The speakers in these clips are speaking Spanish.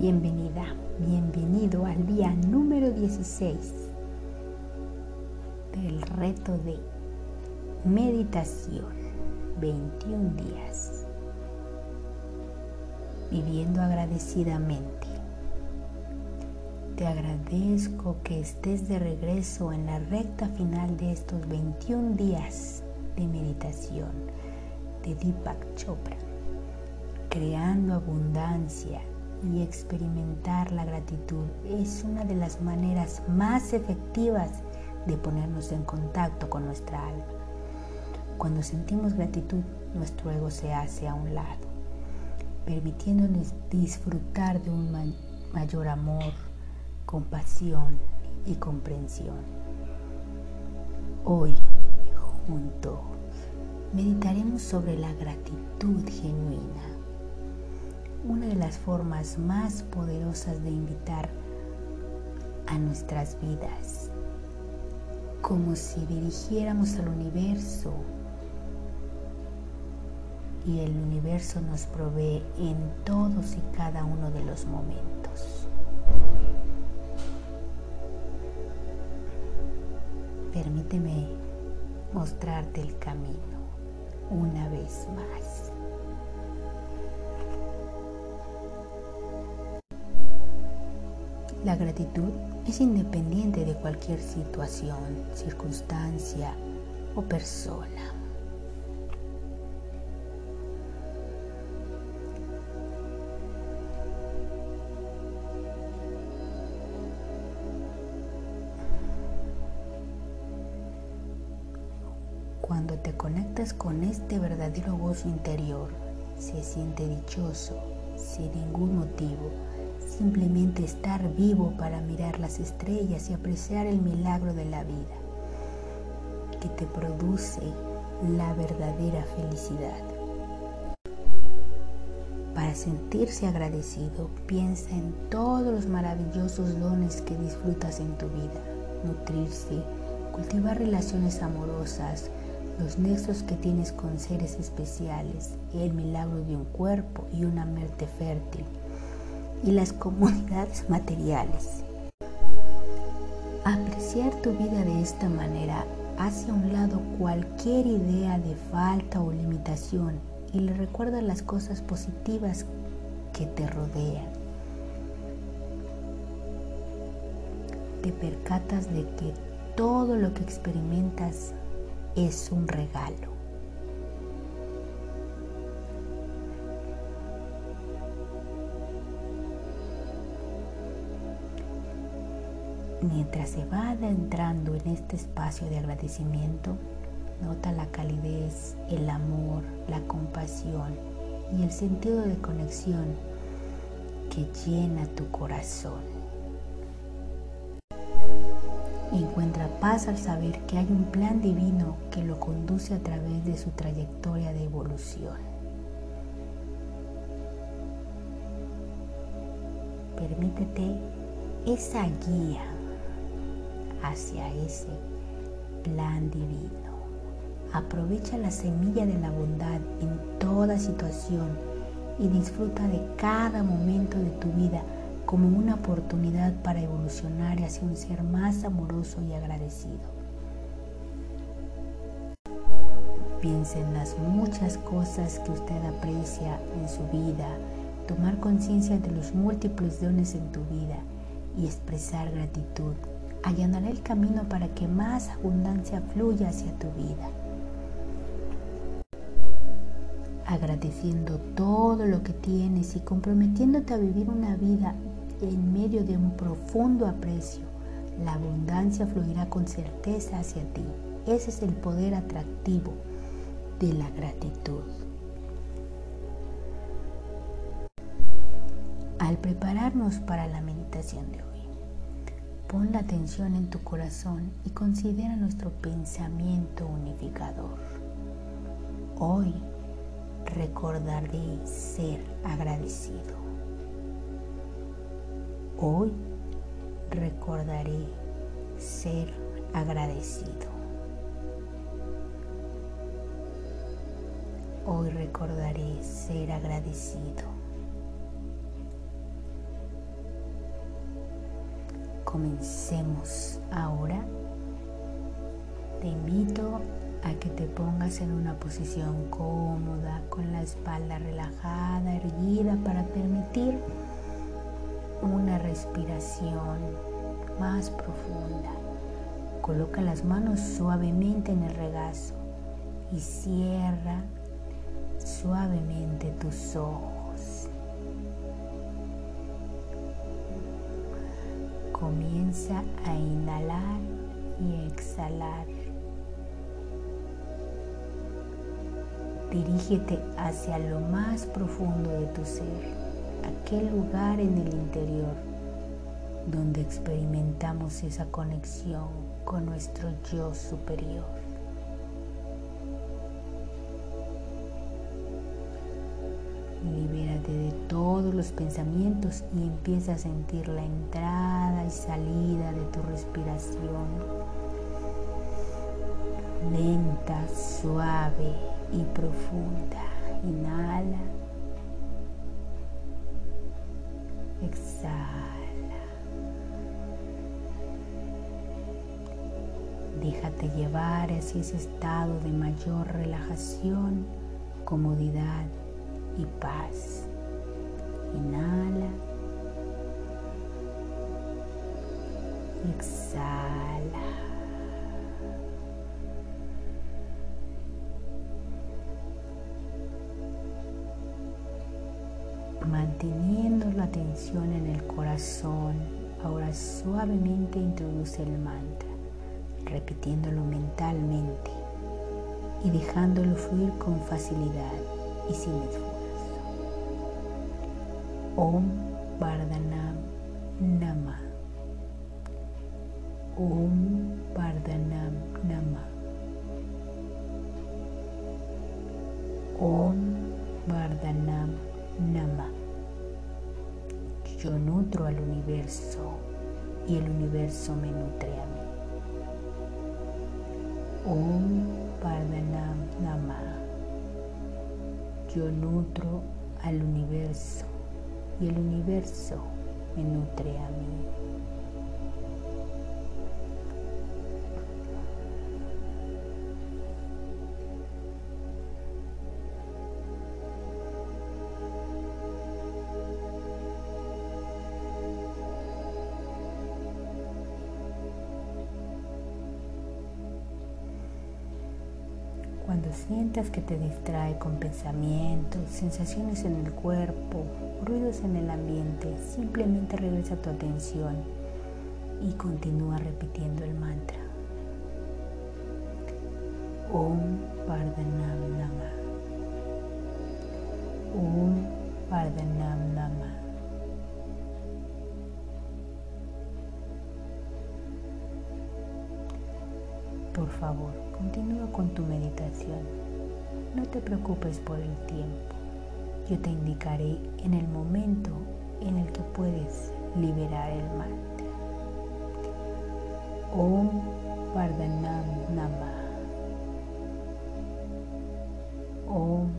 Bienvenida, bienvenido al día número 16 del reto de meditación 21 días. Viviendo agradecidamente. Te agradezco que estés de regreso en la recta final de estos 21 días de meditación de Deepak Chopra, creando abundancia y experimentar la gratitud es una de las maneras más efectivas de ponernos en contacto con nuestra alma. Cuando sentimos gratitud, nuestro ego se hace a un lado, permitiéndonos disfrutar de un mayor amor, compasión y comprensión. Hoy, juntos, meditaremos sobre la gratitud genuina una de las formas más poderosas de invitar a nuestras vidas, como si dirigiéramos al universo y el universo nos provee en todos y cada uno de los momentos. Permíteme mostrarte el camino una vez más. La gratitud es independiente de cualquier situación, circunstancia o persona. Cuando te conectas con este verdadero gozo interior, se siente dichoso sin ningún motivo simplemente estar vivo para mirar las estrellas y apreciar el milagro de la vida que te produce la verdadera felicidad. Para sentirse agradecido, piensa en todos los maravillosos dones que disfrutas en tu vida. Nutrirse, cultivar relaciones amorosas, los nexos que tienes con seres especiales, el milagro de un cuerpo y una mente fértil y las comunidades materiales. Apreciar tu vida de esta manera hace a un lado cualquier idea de falta o limitación y le recuerda las cosas positivas que te rodean. Te percatas de que todo lo que experimentas es un regalo. Mientras se va adentrando en este espacio de agradecimiento, nota la calidez, el amor, la compasión y el sentido de conexión que llena tu corazón. Encuentra paz al saber que hay un plan divino que lo conduce a través de su trayectoria de evolución. Permítete esa guía hacia ese plan divino. Aprovecha la semilla de la bondad en toda situación y disfruta de cada momento de tu vida como una oportunidad para evolucionar hacia un ser más amoroso y agradecido. Piensa en las muchas cosas que usted aprecia en su vida, tomar conciencia de los múltiples dones en tu vida y expresar gratitud allanará el camino para que más abundancia fluya hacia tu vida. Agradeciendo todo lo que tienes y comprometiéndote a vivir una vida en medio de un profundo aprecio, la abundancia fluirá con certeza hacia ti. Ese es el poder atractivo de la gratitud. Al prepararnos para la meditación de hoy, Pon la atención en tu corazón y considera nuestro pensamiento unificador. Hoy recordaré ser agradecido. Hoy recordaré ser agradecido. Hoy recordaré ser agradecido. Comencemos ahora. Te invito a que te pongas en una posición cómoda, con la espalda relajada, erguida, para permitir una respiración más profunda. Coloca las manos suavemente en el regazo y cierra suavemente tus ojos. Comienza a inhalar y exhalar. Dirígete hacia lo más profundo de tu ser, aquel lugar en el interior donde experimentamos esa conexión con nuestro yo superior. Todos los pensamientos y empieza a sentir la entrada y salida de tu respiración. Lenta, suave y profunda. Inhala. Exhala. Déjate llevar hacia ese estado de mayor relajación, comodidad y paz. Inhala. Exhala. Manteniendo la atención en el corazón, ahora suavemente introduce el mantra, repitiéndolo mentalmente y dejándolo fluir con facilidad y sin esfuerzo. Om Vardhanam Nama. Om Vardhanam Nama. Om Vardhanam Nama. Yo nutro al universo y el universo me nutre a mí. Om Vardhanam Nama. Yo nutro al universo y el universo me nutre a mí. Cuando sientas que te distrae con pensamientos, sensaciones en el cuerpo, ruidos en el ambiente, simplemente regresa tu atención y continúa repitiendo el mantra. Om Vardhanam Nama. Om Vardhanam Por favor, continúa con tu meditación. No te preocupes por el tiempo. Yo te indicaré en el momento en el que puedes liberar el mantra. Om Vardhanam Nama. Om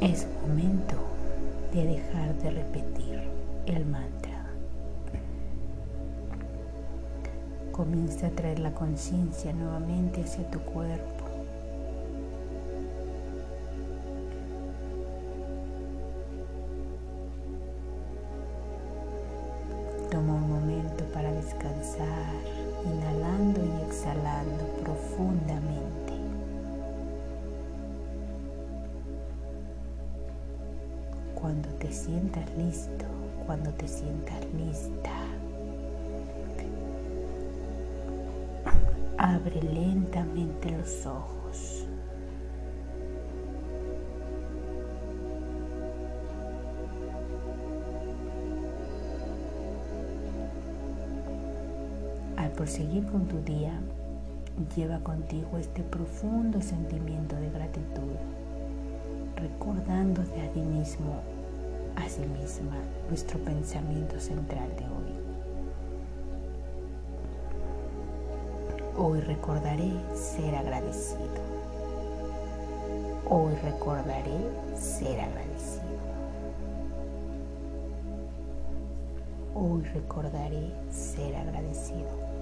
Es momento de dejar de repetir el mantra. Comienza a traer la conciencia nuevamente hacia tu cuerpo. Sientas listo, cuando te sientas lista, abre lentamente los ojos. Al proseguir con tu día, lleva contigo este profundo sentimiento de gratitud, recordándote a ti mismo, a sí misma, nuestro pensamiento central de hoy. Hoy recordaré ser agradecido. Hoy recordaré ser agradecido. Hoy recordaré ser agradecido.